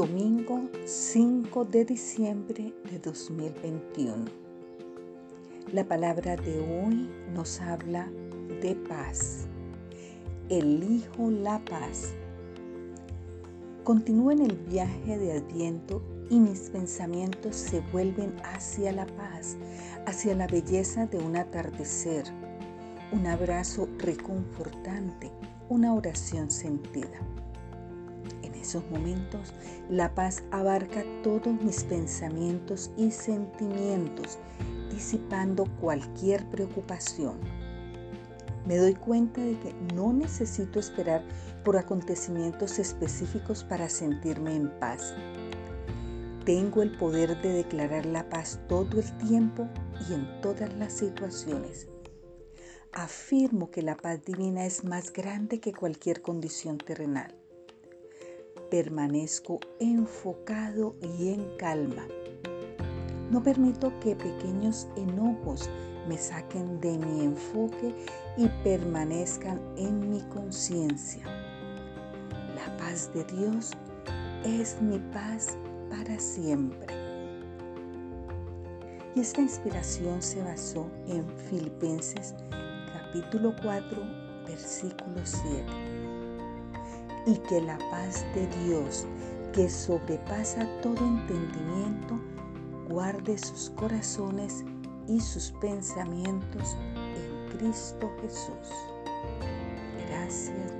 Domingo 5 de diciembre de 2021. La palabra de hoy nos habla de paz. Elijo la paz. Continúo en el viaje de Adviento y mis pensamientos se vuelven hacia la paz, hacia la belleza de un atardecer, un abrazo reconfortante, una oración sentida esos momentos, la paz abarca todos mis pensamientos y sentimientos, disipando cualquier preocupación. Me doy cuenta de que no necesito esperar por acontecimientos específicos para sentirme en paz. Tengo el poder de declarar la paz todo el tiempo y en todas las situaciones. Afirmo que la paz divina es más grande que cualquier condición terrenal permanezco enfocado y en calma. No permito que pequeños enojos me saquen de mi enfoque y permanezcan en mi conciencia. La paz de Dios es mi paz para siempre. Y esta inspiración se basó en Filipenses capítulo 4, versículo 7 y que la paz de Dios, que sobrepasa todo entendimiento, guarde sus corazones y sus pensamientos en Cristo Jesús. Gracias.